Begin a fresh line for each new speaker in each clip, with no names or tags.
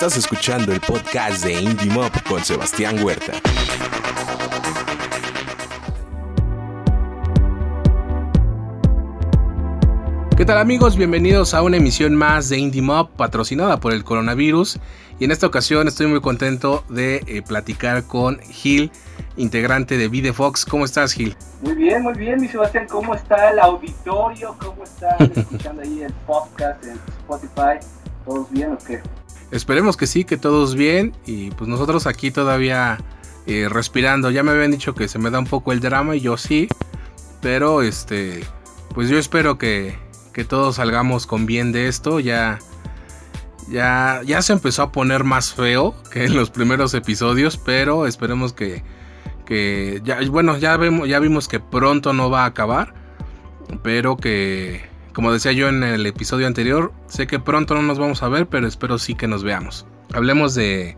Estás escuchando el podcast de Indie Mob con Sebastián Huerta.
¿Qué tal amigos? Bienvenidos a una emisión más de Indie Mob patrocinada por el coronavirus. Y en esta ocasión estoy muy contento de eh, platicar con Gil, integrante de Videfox. ¿Cómo estás, Gil?
Muy bien, muy bien, mi Sebastián. ¿Cómo está el auditorio? ¿Cómo están escuchando ahí el podcast en Spotify? ¿Todos bien o qué?
Esperemos que sí, que todos bien. Y pues nosotros aquí todavía eh, respirando. Ya me habían dicho que se me da un poco el drama y yo sí. Pero este, pues yo espero que, que todos salgamos con bien de esto. Ya, ya, ya se empezó a poner más feo que en los primeros episodios. Pero esperemos que, que ya, bueno, ya, vemos, ya vimos que pronto no va a acabar. Pero que como decía yo en el episodio anterior, sé que pronto no nos vamos a ver, pero espero sí que nos veamos. Hablemos de,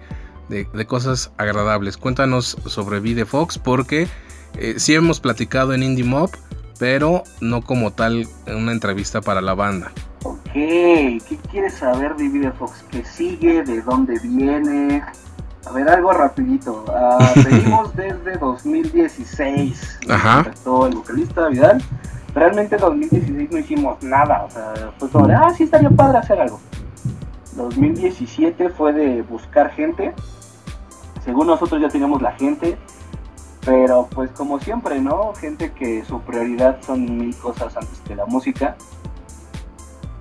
cosas agradables. Cuéntanos sobre Videfox porque eh, sí hemos platicado en Indie Mob, pero no como tal en una entrevista para la banda.
Ok, ¿qué quieres saber de Videfox? ¿Qué sigue? ¿De dónde viene? A ver, algo rapidito. Uh, venimos desde 2016. Ajá. Todo el vocalista Vidal realmente en 2016 no hicimos nada, o sea, fue como ah, sí estaría padre hacer algo. 2017 fue de buscar gente, según nosotros ya teníamos la gente, pero pues como siempre, ¿no? Gente que su prioridad son mil cosas antes que la música.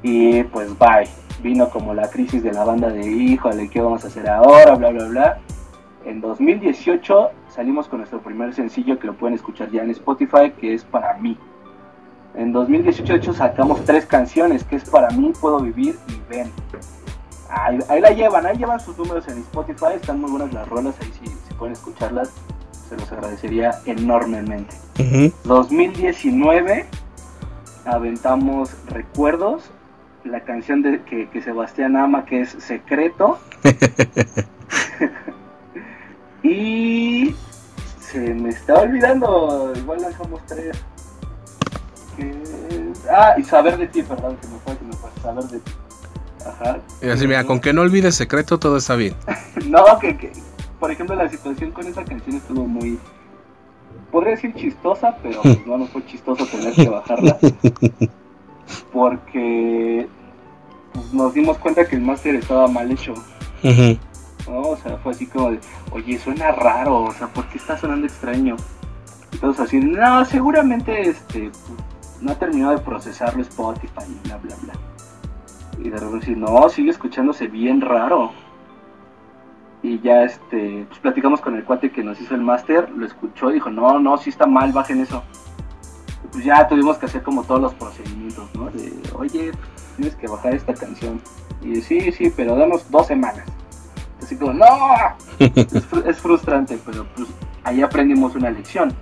Y pues bye, vino como la crisis de la banda de híjole, ¿qué vamos a hacer ahora? Bla, bla, bla. En 2018 salimos con nuestro primer sencillo que lo pueden escuchar ya en Spotify, que es Para mí. En 2018 de hecho sacamos tres canciones, que es Para mí, Puedo Vivir y Ven. Ahí, la llevan, ahí llevan sus números en Spotify, están muy buenas las rolas, ahí si, pueden escucharlas, se los agradecería enormemente. 2019 aventamos Recuerdos, la canción de, que, que Sebastián ama, que es Secreto. y se me está olvidando, igual lanzamos tres. Ah, y saber de ti, perdón, que me fue, que me fue, saber de ti. Ajá. Y
así, mira, con que no olvides secreto, todo está bien.
no, que, que, por ejemplo, la situación con esa canción estuvo muy. Podría decir chistosa, pero pues, no, no fue chistoso tener que bajarla. Porque pues, nos dimos cuenta que el máster estaba mal hecho. ¿no? O sea, fue así como de, oye, suena raro, o sea, ¿por qué está sonando extraño? Entonces así, no, seguramente este, no ha terminado de procesarlo Spotify y bla, bla, bla. Y de repente no, sigue escuchándose bien raro. Y ya este, pues platicamos con el cuate que nos hizo el máster, lo escuchó y dijo, no, no, si está mal, bajen eso. Y pues ya tuvimos que hacer como todos los procedimientos, ¿no? De, oye, tienes que bajar esta canción. Y sí, sí, pero danos dos semanas. Así como, no, es, es frustrante, pero pues ahí aprendimos una lección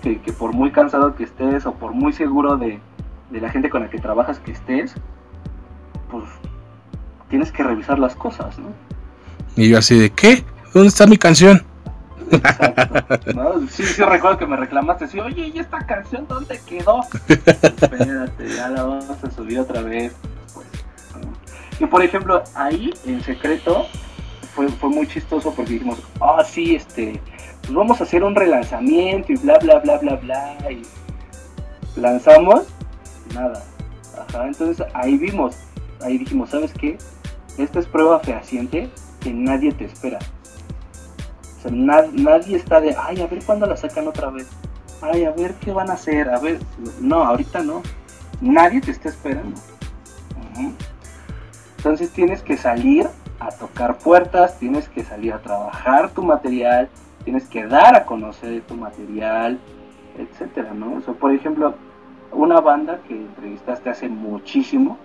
que, por muy cansado que estés o por muy seguro de, la gente con la que trabajas que estés, pues tienes que revisar las cosas, ¿no?
Y yo así de, ¿qué? ¿Dónde está mi canción?
Exacto. Sí, sí recuerdo que me reclamaste, sí, oye, ¿y esta canción dónde quedó? Espérate, ya la vamos a subir otra vez. Pues, y por ejemplo, ahí en secreto fue, fue muy chistoso porque dijimos, ah, sí, este, vamos a hacer un relanzamiento y bla, bla, bla, bla, bla. Y lanzamos, nada. Ajá, entonces ahí vimos, ahí dijimos, ¿sabes qué? Esta es prueba fehaciente que nadie te espera. O sea, nadie está de, ay, a ver cuándo la sacan otra vez. Ay, a ver qué van a hacer. A ver, no, ahorita no. Nadie te está esperando. Entonces tienes que salir a tocar puertas, tienes que salir a trabajar tu material, tienes que dar a conocer tu material, etcétera, ¿no? O por ejemplo, una banda que entrevistaste hace muchísimo,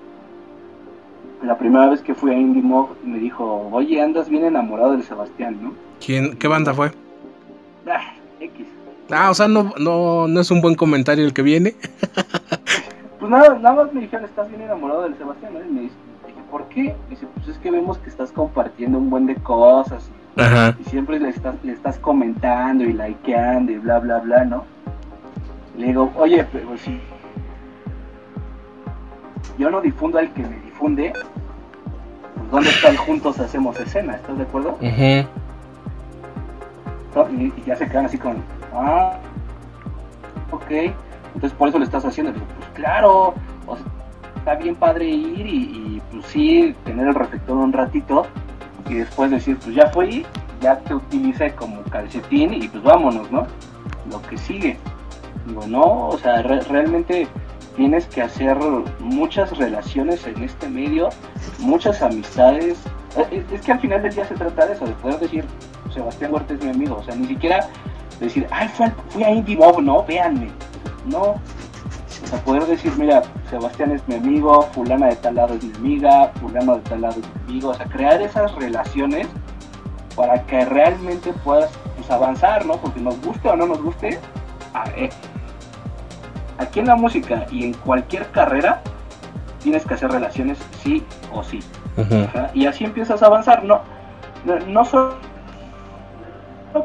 la primera vez que fui a Indie Mob me dijo, oye, andas bien enamorado de Sebastián, ¿no?
¿Quién, ¿Qué banda fue?
Ah, X.
Ah, o sea, no, no, no es un buen comentario el que viene.
pues nada, nada más me dijeron, estás bien enamorado del Sebastián, ¿no? Y me ¿por qué? dice, pues es que vemos que estás compartiendo un buen de cosas y siempre le estás, le estás comentando y likeando y bla, bla, bla, ¿no? Le digo, oye, pero si yo no difundo al que me difunde, pues ¿dónde está el juntos hacemos escena? ¿Estás de acuerdo? y, ya se quedan así con, ah, ok, entonces por eso le estás haciendo. pues claro, está bien padre ir y, pues sí, tener el reflector un ratito y después decir, pues ya fui, ya te utilicé como calcetín y pues vámonos, ¿no? Lo que sigue. Digo, no, o sea, realmente tienes que hacer muchas relaciones en este medio, muchas amistades. Eh, es, que al final del día se trata de eso, de poder decir, Sebastián Huerta es mi amigo, o sea, ni siquiera decir, ay, fui a Indie Bob, no, véanme. No, o sea, poder decir, mira, Sebastián es mi amigo, fulana de tal lado es mi amiga, fulano de tal lado es mi amigo, o sea, crear esas relaciones para que realmente puedas pues, avanzar, ¿no? Porque nos guste o no nos guste, a ver, aquí en la música y en cualquier carrera tienes que hacer relaciones sí o sí. Y así empiezas a avanzar, no, no, solo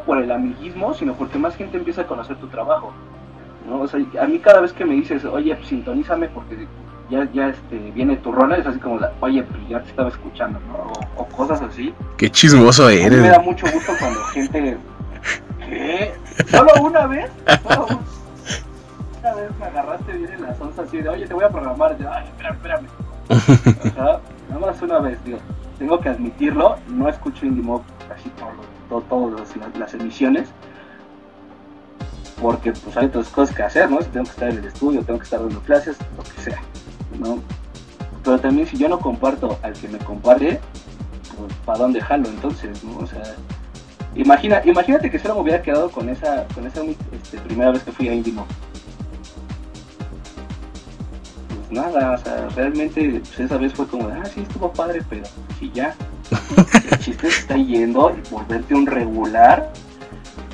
por el amiguismo, sino porque más gente empieza a conocer tu trabajo. ¿No? O sea, a mí cada vez que me dices, oye, pues, sintonízame porque ya, ya este, viene tu rola, es así como, oye, pues ya te estaba escuchando, ¿no? O, cosas así.
Qué chismoso eres. A
mí me da mucho gusto cuando gente... ¿Qué? ¿Solo una vez? ¿Solo una vez me agarraste bien en las onzas así de, oye, te voy a programar. Ay, espérame, espérame. nada más una vez, digo, tengo que admitirlo, no escucho Indie Mob casi todas todo, las emisiones, porque pues hay otras cosas que hacer, ¿no? Si tengo que estar en el estudio, tengo que estar dando clases, lo que sea, ¿no? Pero también si yo no comparto al que me comparte, pues ¿para dónde jalo entonces, no? O sea, imagina, imagínate que solo me hubiera quedado con esa, con esa este, primera vez que fui a Indie Mob nada, o sea, realmente pues, esa vez fue como, ah, sí, estuvo padre, pero sí, ya. El chiste está yendo y volverte un regular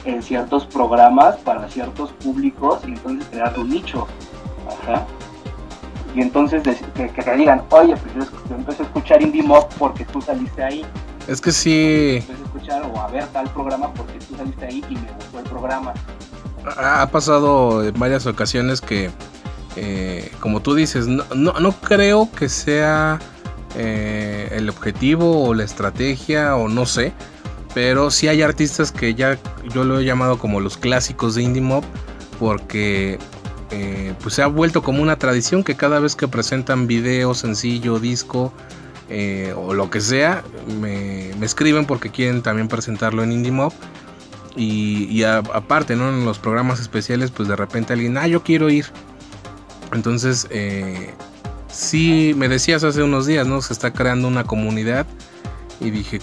en ciertos programas para ciertos públicos y entonces crear un nicho. Ajá. Y entonces que, te digan, oye, pues yo empecé a escuchar Indie Mob porque tú saliste ahí.
Es que sí.
Empecé a escuchar o a ver tal programa porque tú saliste ahí y me gustó el programa.
Ha pasado en varias ocasiones que eh, como tú dices, no, no, creo que sea eh, el objetivo o la estrategia o no sé, pero sí hay artistas que ya yo lo he llamado como los clásicos de indie mob porque eh, pues se ha vuelto como una tradición que cada vez que presentan video, sencillo, disco o lo que sea, me, escriben porque quieren también presentarlo en indie mob. Y, aparte, ¿no? En los programas especiales, pues de repente alguien, ah, yo quiero ir entonces, eh, sí, me decías hace unos días, ¿no? Se está creando una comunidad y dije,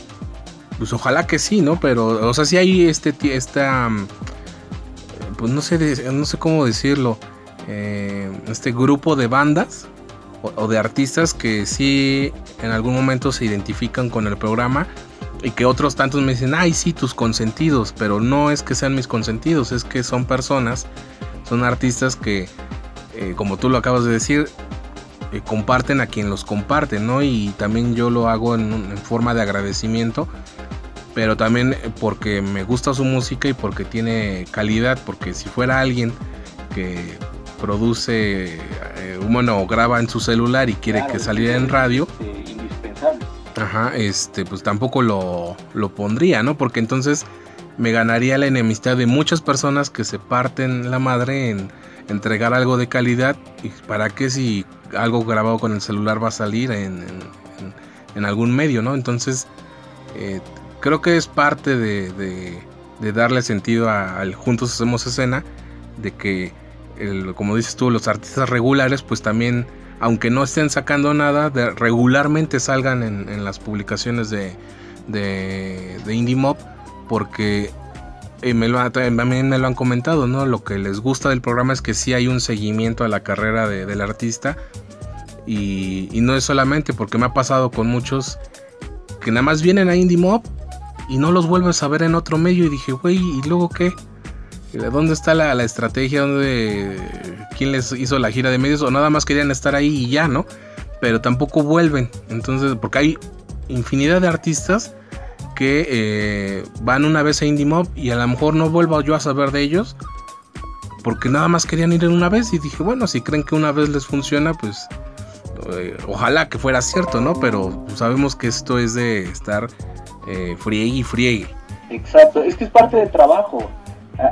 pues ojalá que sí, ¿no? Pero, o sea, sí hay este, esta, pues no sé, no sé cómo decirlo, eh, este grupo de bandas o, de artistas que sí en algún momento se identifican con el programa y que otros tantos me dicen, ay, sí, tus consentidos, pero no es que sean mis consentidos, es que son personas, son artistas que eh, como tú lo acabas de decir, eh, comparten a quien los comparte, ¿no? Y también yo lo hago en, forma de agradecimiento, pero también porque me gusta su música y porque tiene calidad, porque si fuera alguien que produce, eh, bueno, graba en su celular y quiere que saliera en radio, indispensable. Ajá, este, pues tampoco lo, lo pondría, ¿no? Porque entonces me ganaría la enemistad de muchas personas que se parten la madre en entregar algo de calidad. ¿Y para qué si algo grabado con el celular va a salir en, algún medio, ¿no? Entonces, eh, creo que es parte de, darle sentido al Juntos Hacemos Escena, de que, como dices tú, los artistas regulares, pues también, aunque no estén sacando nada, regularmente salgan en, las publicaciones de, de, de Indie Mob, porque y me lo, también me lo han comentado, ¿no? Lo que les gusta del programa es que sí hay un seguimiento a la carrera del artista. Y, no es solamente porque me ha pasado con muchos que nada más vienen a Indie Mob y no los vuelves a ver en otro medio. Y dije, güey, ¿y luego qué? ¿Dónde está la, estrategia? ¿Dónde, ¿Quién les hizo la gira de medios? O nada más querían estar ahí y ya, ¿no? Pero tampoco vuelven. Entonces, porque hay infinidad de artistas que eh, van una vez a Indie Mob y a lo mejor no vuelvo yo a saber de ellos porque nada más querían ir en una vez y dije, bueno, si creen que una vez les funciona, pues eh, ojalá que fuera cierto, ¿no? Pero sabemos que esto es de estar eh, friegue y friegue.
Exacto, es que es parte del trabajo.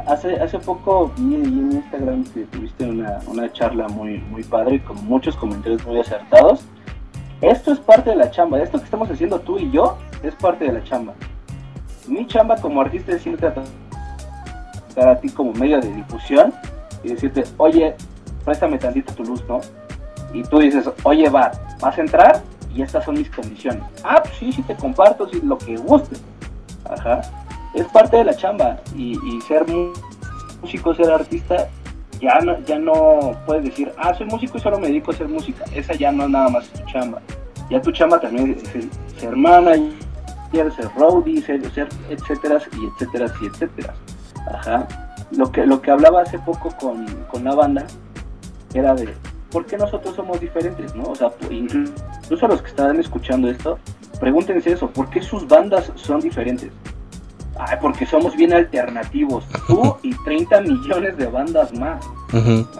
Hace, hace poco vi en Instagram que tuviste una, una charla muy, muy padre con muchos comentarios muy acertados. Esto es parte de la chamba, esto que estamos haciendo tú y yo es parte de la chamba. Mi chamba como artista es siempre estar a ti como medio de difusión y decirte, oye, préstame tantito tu luz, ¿no? Y tú dices, oye, va, vas a entrar y estas son mis condiciones. Ah, pues sí, sí te comparto, sí, lo que guste. Ajá es parte de la chamba y, ser músico, ser artista, ya no, ya no puedes decir, ah, soy músico y solo me dedico a hacer música. Esa ya no es nada más tu chamba. Ya tu chamba también es ser, manager, ser roadie, ser, ser etcétera y etcétera y etcétera. Ajá. Lo que, lo que hablaba hace poco con, con la banda era de por qué nosotros somos diferentes, ¿no? O sea, incluso los que están escuchando esto, pregúntense eso, ¿por qué sus bandas son diferentes? Ay, porque somos bien alternativos. Tú y 30 millones de bandas más.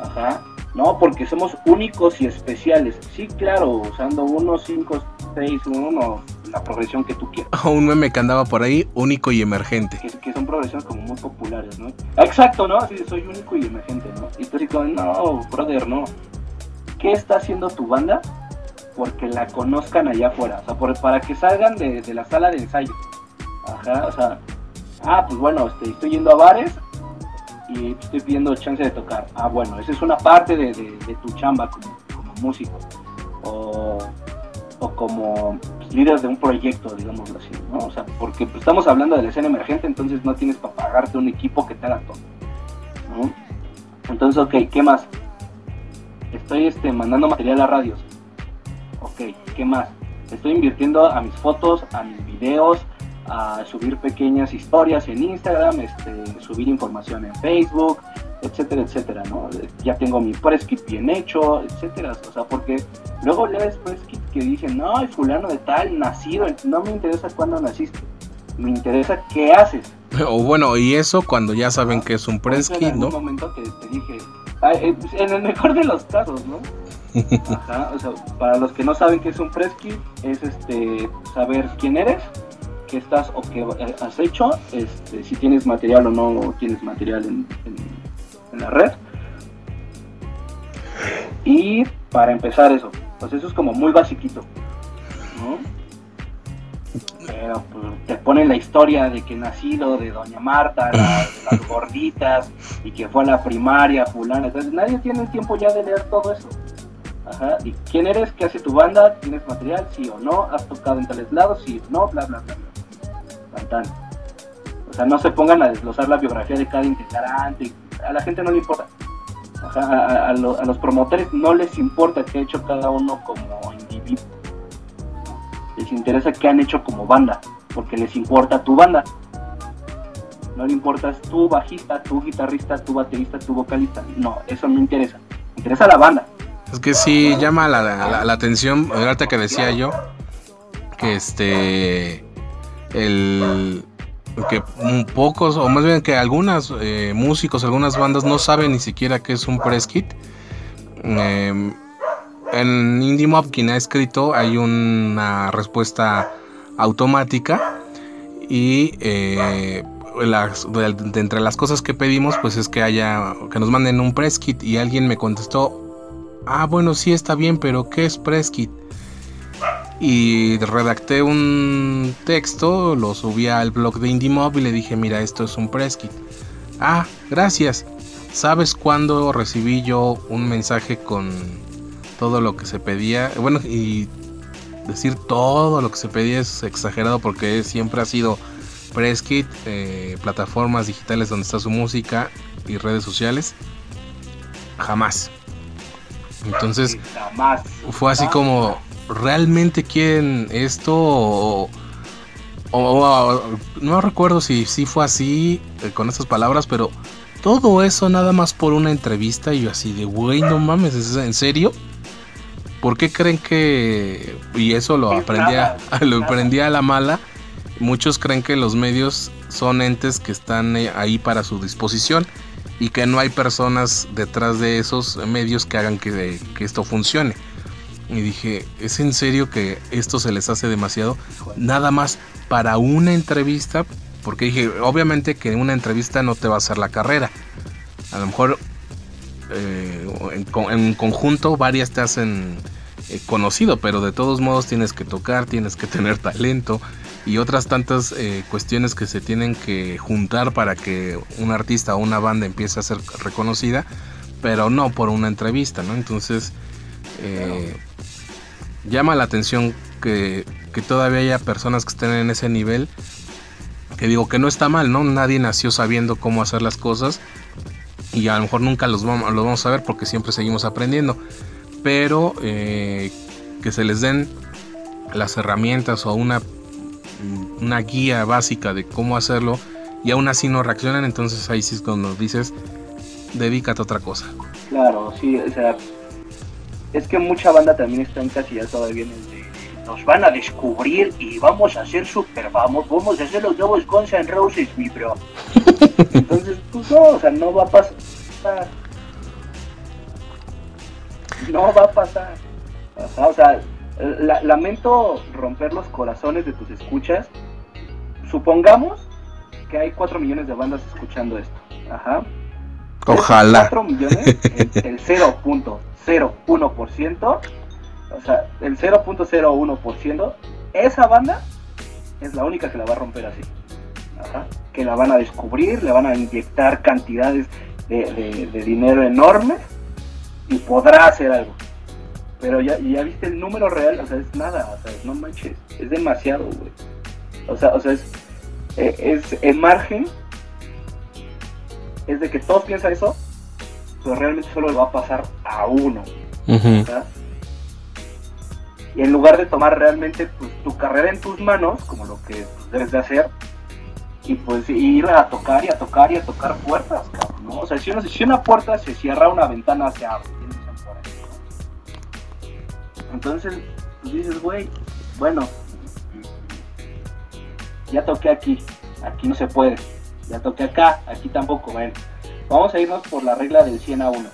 Ajá. No, porque somos únicos y especiales. Sí, claro, usando 1, 5, 6, 1, la progresión que tú quieras.
Un meme que andaba por ahí, único y emergente.
Que, son progresiones como muy populares, ¿no? Exacto, ¿no? Sí, soy único y emergente, ¿no? Y tú dices, no, brother, no. ¿Qué está haciendo tu banda? Porque la conozcan allá afuera. O sea, para que salgan de, la sala de ensayo. Ajá, o sea, ah, pues bueno, este, estoy yendo a bares y estoy pidiendo chance de tocar. Ah, bueno, esa es una parte de, tu chamba como, músico o, como pues, líder de un proyecto, digámoslo así, ¿no? O sea, porque pues, estamos hablando de la escena emergente, entonces no tienes para pagarte un equipo que te haga todo. Entonces, ok, ¿qué más? Estoy este, mandando material a radios. Ok, ¿qué más? Estoy invirtiendo a mis fotos, a mis videos, a subir pequeñas historias en Instagram, este, subir información en Facebook, etcétera, etcétera, ¿no? Ya tengo mi press kit bien hecho, etcétera, o sea, porque luego lees press kit que dicen, no, el fulano de tal, nacido, no me interesa cuándo naciste, me interesa qué haces.
O bueno, y eso cuando ya saben que es un press kit, ¿no?
En momento te, te dije, en el mejor de los casos, ¿no? Para los que no saben qué es un press kit, es este saber quién eres, qué estás o qué has hecho, este, si tienes material o no tienes material en, la red. Y para empezar eso, pues eso es como muy basiquito, ¿no? Pero pues, te ponen la historia de que nacido de Doña Marta, las gorditas, y que fue a la primaria, fulana. Entonces nadie tiene el tiempo ya de leer todo eso. Ajá. ¿Y quién eres? ¿Qué hace tu banda? ¿Tienes material? ¿Sí o no? ¿Has tocado en tales lados? ¿Sí o no? Bla, bla, bla. bla. O sea, no se pongan a desglosar la biografía de cada integrante. A la gente no le importa. a, los promotores no les importa qué ha hecho cada uno como individuo. Les interesa qué han hecho como banda, porque les importa tu banda. No le importa tu bajista, tu guitarrista, tu baterista, tu vocalista. No, eso no interesa. Interesa la banda.
Es que sí llama la, la, la atención, que decía yo, que este el que pocos, o más bien que algunas eh, músicos, algunas bandas no saben ni siquiera qué es un press kit. Em, en Indie quien ha escrito, hay una respuesta automática y eh, de, entre las cosas que pedimos, pues es que haya, que nos manden un press kit y alguien me contestó, ah, bueno, sí está bien, pero ¿qué es press kit? y redacté un texto, lo subí al blog de IndieMob y le dije, mira, esto es un press kit. Ah, gracias. ¿Sabes cuándo recibí yo un mensaje con todo lo que se pedía? Bueno, y decir todo lo que se pedía es exagerado porque siempre ha sido press kit, eh, plataformas digitales donde está su música y redes sociales. Jamás. Entonces, fue así como realmente quieren esto o, no recuerdo si, si fue así eh, con estas palabras, pero todo eso nada más por una entrevista y yo así de, güey, no mames, ¿es en serio? ¿Por qué creen que, y eso lo aprendí, a, lo aprendí a la mala, muchos creen que los medios son entes que están eh, ahí para su disposición y que no hay personas detrás de esos medios que hagan que, que esto funcione. Y dije, ¿es en serio que esto se les hace demasiado? Nada más para una entrevista, porque dije, obviamente que una entrevista no te va a hacer la carrera. A lo mejor eh, en, conjunto varias te hacen eh, conocido, pero de todos modos tienes que tocar, tienes que tener talento y otras tantas eh, cuestiones que se tienen que juntar para que un artista o una banda empiece a ser reconocida, pero no por una entrevista, ¿no? Entonces llama la atención que, que todavía haya personas que estén en ese nivel, que digo que no está mal, ¿no? Nadie nació sabiendo cómo hacer las cosas y a lo mejor nunca los vamos, los vamos a ver porque siempre seguimos aprendiendo, pero eh, que se les den las herramientas o una, una guía básica de cómo hacerlo y aún así no reaccionan, entonces ahí sí es cuando dices, dedícate a otra cosa.
Claro, sí, o sea, es que mucha banda también está en ya todavía en el de nos van a descubrir y vamos a ser super vamos, vamos a ser los nuevos Guns N' Roses, mi bro. Entonces, pues no, o sea, no va a pasar. No va a pasar. O sea, lamento romper los corazones de tus escuchas. Supongamos que hay 4 millones de bandas escuchando esto. Ajá.
Ojalá.
4 millones, el, el 0.01%, o sea, el 0.01%, esa banda es la única que la va a romper así. Ajá. Que la van a descubrir, le van a inyectar cantidades de, dinero enormes y podrá hacer algo. Pero ya, ya viste el número real, o sea, es nada, o sea, no manches, es demasiado, güey. O sea, o sea, es, eh, es el margen, es de que todos piensan eso, pero realmente solo le va a pasar a uno. Y en lugar de tomar realmente pues, tu carrera en tus manos, como lo que pues, debes de hacer, y pues ir a tocar y a tocar y a tocar puertas, ¿no? O sea, si una, si una puerta se cierra, una ventana se abre. Entonces, pues dices, güey, bueno, ya toqué aquí, aquí no se puede. Ya toqué acá, aquí tampoco, bueno. Vamos a irnos por la regla del 100 a 1.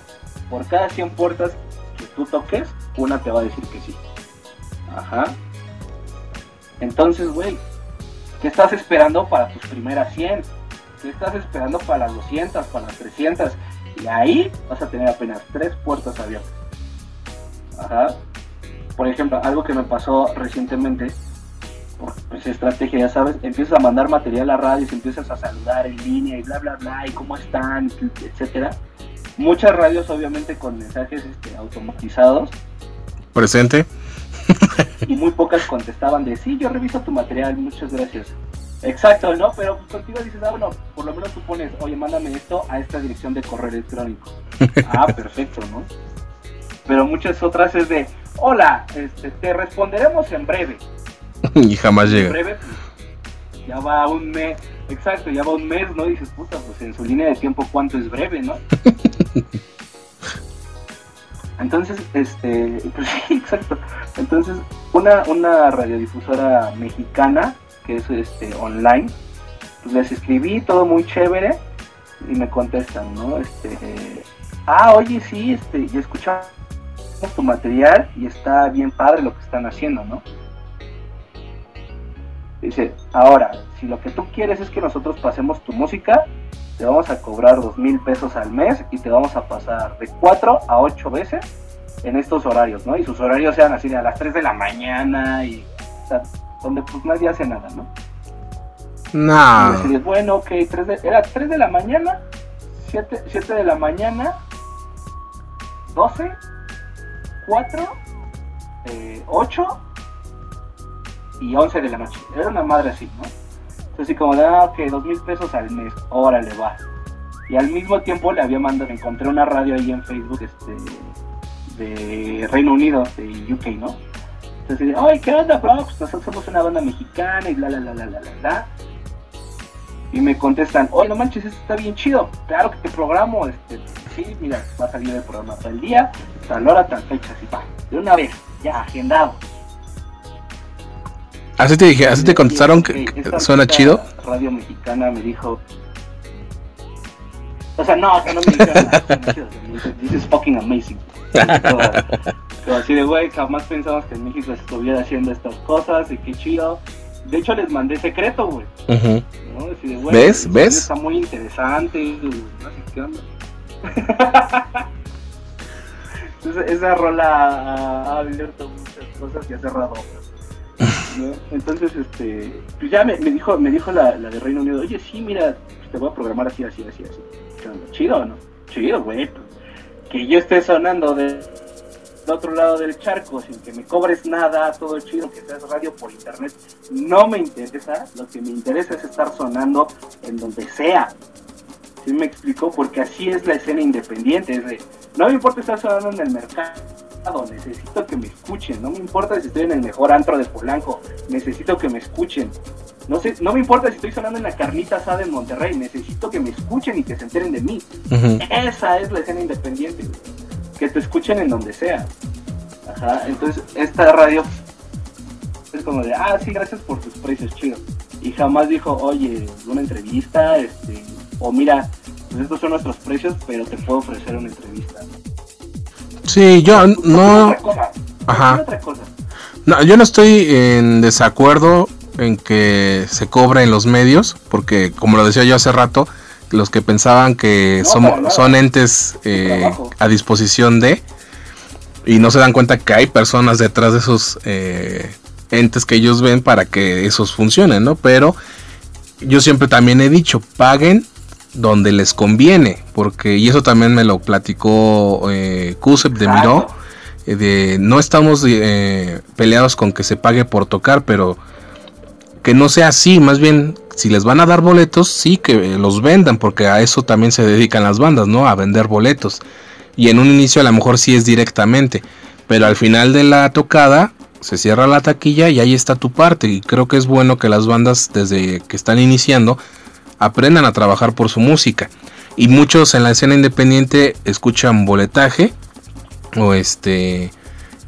Por cada 100 puertas que tú toques, una te va a decir que sí. Ajá. Entonces, güey, ¿qué estás esperando para tus primeras 100? ¿Qué estás esperando para las 200, para las 300? Y ahí vas a tener apenas tres puertas abiertas. Ajá. Por ejemplo, algo que me pasó recientemente, pues, estrategia, ya sabes, empiezas a mandar material a radios, empiezas a saludar en línea y bla, bla, bla, y cómo están, etcétera. Muchas radios, obviamente, con mensajes este, automatizados.
Presente.
Y muy pocas contestaban de sí, yo reviso tu material, muchas gracias. Exacto, ¿no? Pero contigo dices, ah, bueno, por lo menos tú pones, oye, mándame esto a esta dirección de correo electrónico. ah, perfecto, ¿no? Pero muchas otras es de, hola, este, te responderemos en breve.
y jamás llega.
En breve, pues, ya va un mes, exacto, ya va un mes, ¿no? dices, puta, pues en su línea de tiempo, ¿cuánto es breve, no? Entonces, este, pues sí, exacto. Entonces, una, una radiodifusora mexicana, que es este online, pues les escribí todo muy chévere y me contestan, ¿no? Este, ah, oye, sí, este, y escuchamos tu material y está bien padre lo que están haciendo, ¿no? Dice, ahora, si lo que tú quieres es que nosotros pasemos tu música, te vamos a cobrar dos mil pesos al mes y te vamos a pasar de cuatro a ocho veces en estos horarios, ¿no? Y sus horarios sean así de a las 3 de la mañana y o sea, donde pues nadie hace nada, ¿no?
No.
bueno, ok, era 3 de la mañana, 7, 7 de la mañana, 12, 4, eh, 8 y 11 de la noche. Era una madre así, ¿no? Así como de, ah, ok, dos mil pesos al mes, órale, va. Y al mismo tiempo le había mandado, encontré una radio ahí en Facebook, este, de Reino Unido, de UK, ¿no? Entonces, ay, ¿qué onda, bro? Pues nosotros somos una banda mexicana y bla, bla, bla, bla, bla, bla. Y me contestan, oye, no manches, esto está bien chido. Claro que te programo, este, sí, mira, va a salir el programa tal día, tal hora, tal fecha, así va. De una vez, ya, agendado.
Así te dije, así te contestaron que, suena chido.
Radio Mexicana me dijo. O sea, no, o sea, no me dijeron nada. This is fucking amazing. Pero así de, güey, jamás pensamos que en México estuviera haciendo estas cosas y qué chido. De hecho, les mandé secreto, güey.
¿Ves? ¿Ves?
Está muy interesante. No sé qué onda. Entonces, esa rola ha abierto muchas cosas y ha cerrado Entonces, este, pues ya me, dijo, me dijo la, de Reino Unido, oye, sí, mira, te voy a programar así, así, así, así. ¿Chido no? Chido, güey. Pues, que yo esté sonando de del otro lado del charco sin que me cobres nada, todo chido, que seas radio por internet, no me interesa. Lo que me interesa es estar sonando en donde sea. ¿Sí me explicó? Porque así es la escena independiente. Es de, no me importa estar sonando en el mercado, necesito que me escuchen. No me importa si estoy en el mejor antro de Polanco, necesito que me escuchen. No, sé, no me importa si estoy sonando en la carnita asada en Monterrey, necesito que me escuchen y que se enteren de mí. Esa es la escena independiente que te escuchen en donde sea. Ajá, entonces esta radio es como de, ah, sí, gracias por tus precios, chido. Y jamás dijo, oye, una entrevista, este, o mira, pues estos son nuestros precios, pero te puedo ofrecer una entrevista.
Sí, yo no... Ajá. No, yo no estoy en desacuerdo en que se cobre en los medios, porque como lo decía yo hace rato, los que pensaban que son, son entes eh, a disposición de y no se dan cuenta que hay personas detrás de esos eh, entes que ellos ven para que esos funcionen, ¿no? Pero yo siempre también he dicho, paguen donde les conviene, porque, y eso también me lo platicó eh, Kusep de Miró, eh, de no estamos peleados con que se pague por tocar, pero que no sea así, más bien si les van a dar boletos, sí que los vendan, porque a eso también se dedican las bandas, ¿no? A vender boletos. Y en un inicio a lo mejor sí es directamente, pero al final de la tocada se cierra la taquilla y ahí está tu parte. Y creo que es bueno que las bandas desde que están iniciando aprendan a trabajar por su música. Y muchos en la escena independiente escuchan boletaje o este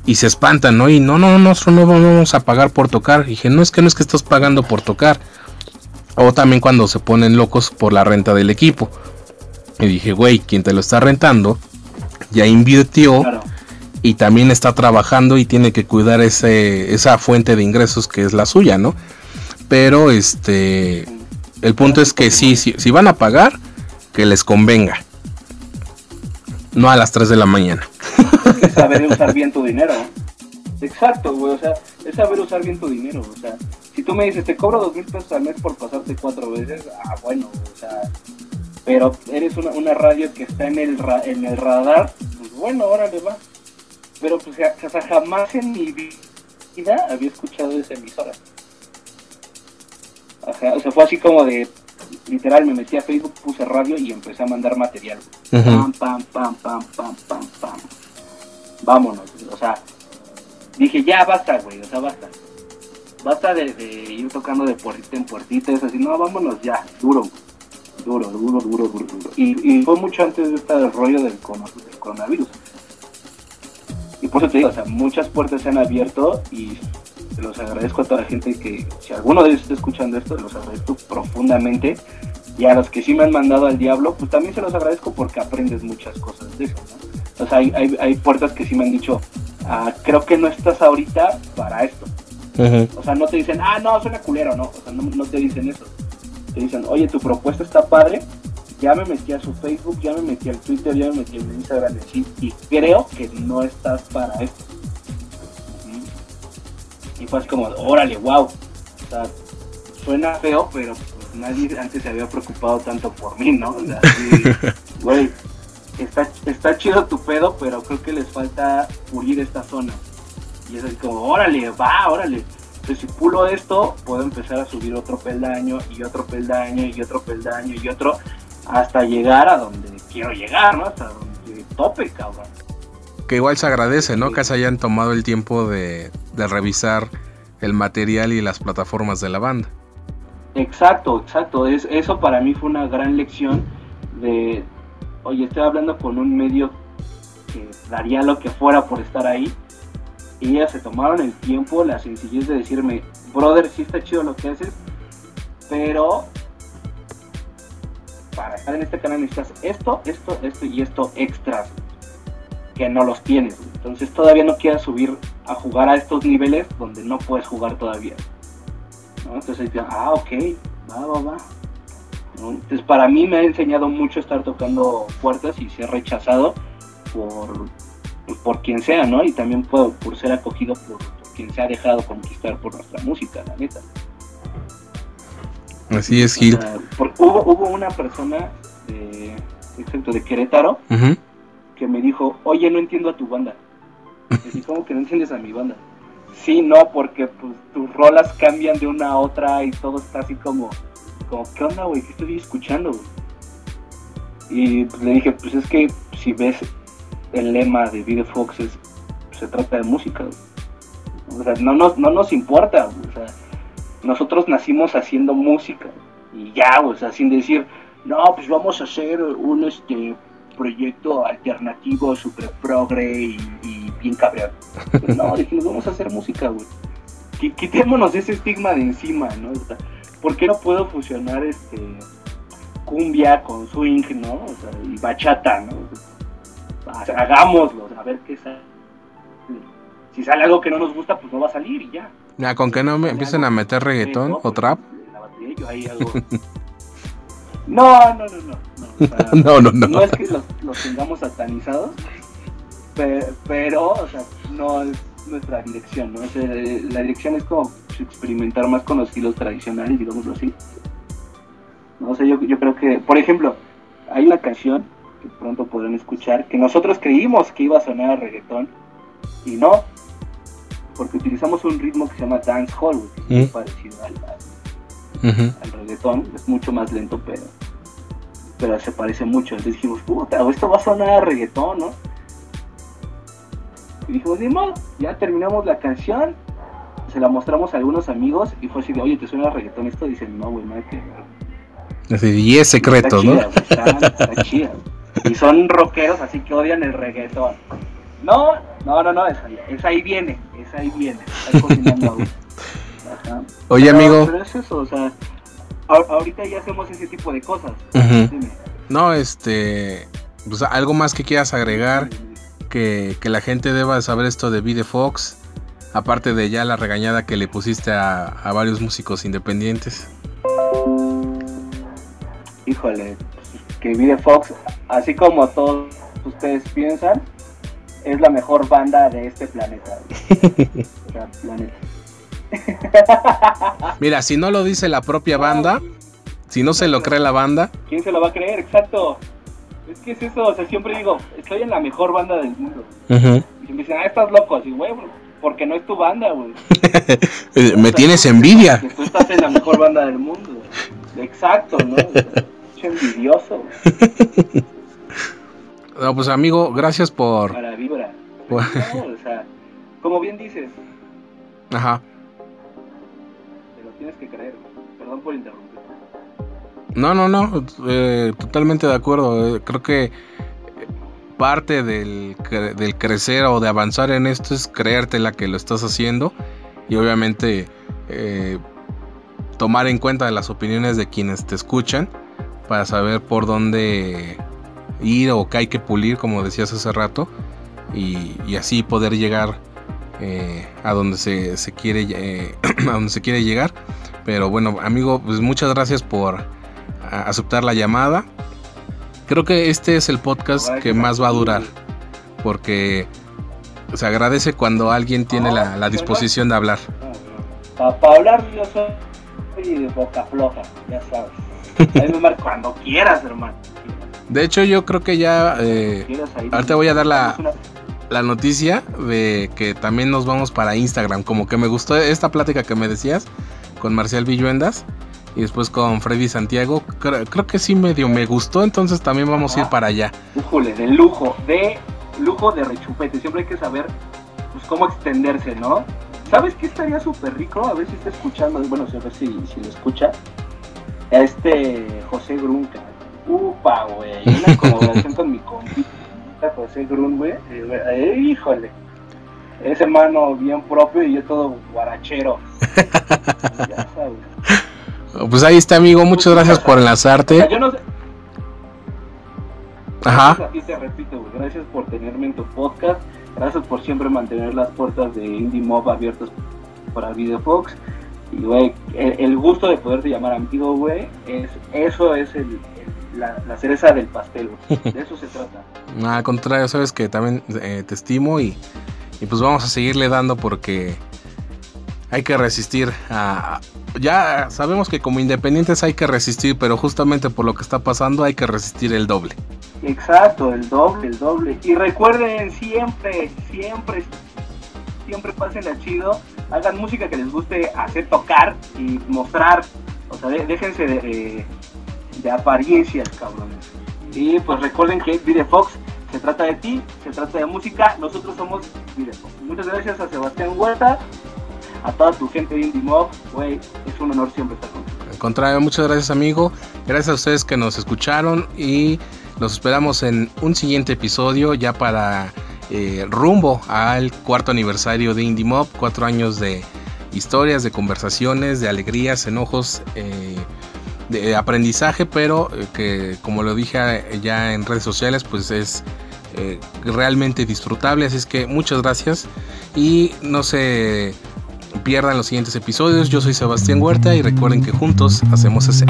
y se espantan, ¿no? Y no, no, nosotros no vamos a pagar por tocar. Y dije, no es que no es que estás pagando por tocar. O también cuando se ponen locos por la renta del equipo. Y dije, güey, quien te lo está rentando ya invirtió y también está trabajando y tiene que cuidar ese, esa fuente de ingresos que es la suya, ¿no? Pero este, el punto es que sí, si, si van a pagar, que les convenga. No a las 3 de la mañana.
Es saber usar bien tu dinero. Exacto, güey, o sea, es saber usar bien tu dinero, o sea, si tú me dices, te cobro dos mil pesos al mes por pasarte cuatro veces, ah, bueno, o sea, pero eres una, una radio que está en el, en el radar, pues bueno, órale va. Pero pues jamás en mi vida había escuchado esa emisora. O sea, fue así como de, literal, me metí a Facebook, puse radio y empecé a mandar material. Pam, pam, pam, pam, pam, pam, pam. Vámonos, o sea, dije, ya basta, güey, o sea, basta. Basta de, ir tocando de puertita en puertita, es así, no, vámonos ya, duro, duro, duro, duro, duro, duro. Y, fue mucho antes de este rollo del, coronavirus. Y por eso te digo, o sea, muchas puertas se han abierto y los agradezco a toda la gente que, si alguno de ellos está escuchando esto, los agradezco profundamente. Y a los que sí me han mandado al diablo, pues también se los agradezco porque aprendes muchas cosas de eso, ¿no? O sea, hay, hay, hay puertas que sí me han dicho, ah, creo que no estás ahorita para esto. O sea, no te dicen, ah, no, suena culero, no. O sea, no te dicen eso te dicen, oye, tu propuesta está padre, ya me metí a su Facebook, ya me metí al Twitter, ya me metí en Instagram y creo que no estás para esto. Y fue así como, órale, wow. O sea, suena feo, pero pues, nadie antes se había preocupado tanto por mí, ¿no? O sea, güey, está, está chido tu pedo, pero creo que les falta pulir esta zona. Y es así como, órale, va, órale. Entonces, si pulo esto, puedo empezar a subir otro peldaño y otro peldaño y otro peldaño y otro hasta llegar a donde quiero llegar, ¿no? Hasta donde tope, cabrón.
Que igual se agradece, ¿no? Que se hayan tomado el tiempo de, revisar el material y las plataformas de la banda.
Exacto, exacto. Es, eso para mí fue una gran lección de, oye, estoy hablando con un medio que daría lo que fuera por estar ahí y ellas se tomaron el tiempo, la sencillez de decirme, brother, sí está chido lo que haces, pero para estar en este canal necesitas esto, esto, esto y esto extras. que no los tienes. Entonces todavía no quieras subir a jugar a estos niveles donde no puedes jugar todavía. Entonces, ah, ok, va, va, va. Entonces para mí me ha enseñado mucho estar tocando puertas y ser rechazado por, por quien sea, ¿no? Y también por, por ser acogido por, quien se ha dejado conquistar por nuestra música, la neta.
Así es, Gil.
hubo, hubo una persona de, de Querétaro que me dijo, oye, no entiendo a tu banda. ¿Cómo que no entiendes a mi banda? Sí, no, porque pues, tus rolas cambian de una a otra y todo está así como, como ¿qué onda, güey? ¿Qué estoy escuchando, Y pues, le dije, pues es que si ves el lema de Video Fox se trata de música, O sea, no nos, no nos importa, O sea, nosotros nacimos haciendo música y ya, o sea, sin decir, no, pues vamos a hacer un este proyecto alternativo, super progre y, bien cabreado. Pues no, dijimos, vamos a hacer música, güey. Quitémonos ese estigma de encima, ¿no? ¿Por qué no puedo fusionar este cumbia con swing, ¿no? O sea, y bachata, ¿no? hagámoslo, a ver qué sale. Si sale algo que no nos gusta, pues no va a salir y ya.
Ya, con que no me empiecen a meter reggaetón o trap.
No, no, no, no. No, no, no, no. es que los, tengamos satanizados, pero, o sea, no es nuestra dirección, ¿no? la dirección es como experimentar más con los estilos tradicionales, digámoslo así. No sé, yo, yo creo que, por ejemplo, hay una canción que pronto podrán escuchar que nosotros creímos que iba a sonar a reggaetón y no, porque utilizamos un ritmo que se llama dancehall, que es muy parecido al, al reggaetón, es mucho más lento, pero, pero se parece mucho. Entonces dijimos, puta, esto va a sonar a reggaetón, ¿no? Y dijimos, ni modo, ya terminamos la canción, se la mostramos a algunos amigos y fue así de, oye, ¿te suena a reggaetón esto? Dicen, no, güey, no hay que...
Así, y es secreto, ¿no?
está, chida. Y son rockeros, así que odian el reggaetón. No, no, no, no, esa, ahí viene, esa ahí viene. Está cocinando
Oye, amigo.
Pero es eso, o sea, ahorita ya hacemos ese tipo de cosas.
No, este. Pues algo más que quieras agregar. Que, que, la gente deba saber esto de Vide Fox. Aparte de ya la regañada que le pusiste a, a varios músicos independientes.
Híjole, que Vide Fox, así como todos ustedes piensan, es la mejor banda de este planeta. o sea, planeta.
Mira, si no lo dice la propia banda, si no se lo cree la banda.
¿Quién se lo va a creer? Exacto. Es que es eso, o sea, siempre digo, estoy en la mejor banda del mundo. Y me dicen, ah, estás loco, así, güey, porque no es tu banda, güey.
me tienes envidia.
tú estás en la mejor banda del mundo. Exacto, ¿no? envidioso.
No, pues amigo, gracias por...
Para vibra. o sea, como bien dices.
Ajá
tienes que creer. Perdón por interrumpir.
No, no, no, eh, totalmente de acuerdo. Eh, creo que parte del, del, crecer o de avanzar en esto es creerte la que lo estás haciendo y obviamente eh, tomar en cuenta las opiniones de quienes te escuchan para saber por dónde ir o qué hay que pulir, como decías hace rato, y, así poder llegar eh, a donde se, se quiere a donde se quiere llegar pero bueno amigo pues muchas gracias por aceptar la llamada. Creo que este es el podcast que más va a durar porque se agradece cuando alguien tiene la, disposición de hablar.
Para hablar yo soy de boca floja ya sabes. Cuando quieras hermano.
De hecho yo creo que ya eh, ahorita voy a dar la la noticia de que también nos vamos para Instagram. Como que me gustó esta plática que me decías con Marcial Villuendas y después con Freddy Santiago. Creo, que sí medio me gustó, entonces también vamos a ir para allá.
Híjole, de lujo, de lujo de rechupete. Siempre hay que saber pues, cómo extenderse, ¿no? ¿Sabes qué estaría súper rico? A ver si está escuchando, bueno, a ver si, si lo escucha. A este José Grunca. Upa, güey. Una colaboración con mi compita José Grun, güey. Eh, híjole. Ese mano bien propio y yo todo guarachero.
ya sabes. Pues ahí está, amigo. Muchas gracias por enlazarte.
yo no sé. Gracias a ti te repito, Gracias por tenerme en tu podcast. Gracias por siempre mantener las puertas de Indie Mob abiertas para Videofox. Y, güey, el, gusto de poderte llamar amigo, güey, es, eso es el, la, cereza del pastel, De eso se trata.
No, al contrario, sabes que también eh, te estimo y, y, pues vamos a seguirle dando porque hay que resistir a, ya sabemos que como independientes hay que resistir, pero justamente por lo que está pasando hay que resistir el doble.
Exacto, el doble, el doble. Y recuerden siempre, siempre, siempre pasen a chido, hagan música que les guste hacer tocar y mostrar, o sea, déjense de, de, apariencias, cabrones. Y pues recuerden que Videofox se trata de ti, se trata de música, nosotros somos Videofox. Muchas gracias a Sebastián Huerta a toda tu gente de Indie Mob, güey, es un honor siempre estar contigo.
Al contrario, muchas gracias amigo, gracias a ustedes que nos escucharon y los esperamos en un siguiente episodio ya para eh, rumbo al cuarto aniversario de Indie Mob, cuatro años de historias, de conversaciones, de alegrías, enojos, eh, de aprendizaje, pero eh, que como lo dije ya en redes sociales, pues es realmente disfrutable. Así es que muchas gracias y no se pierdan los siguientes episodios. Yo soy Sebastián Huerta y recuerden que juntos hacemos ese.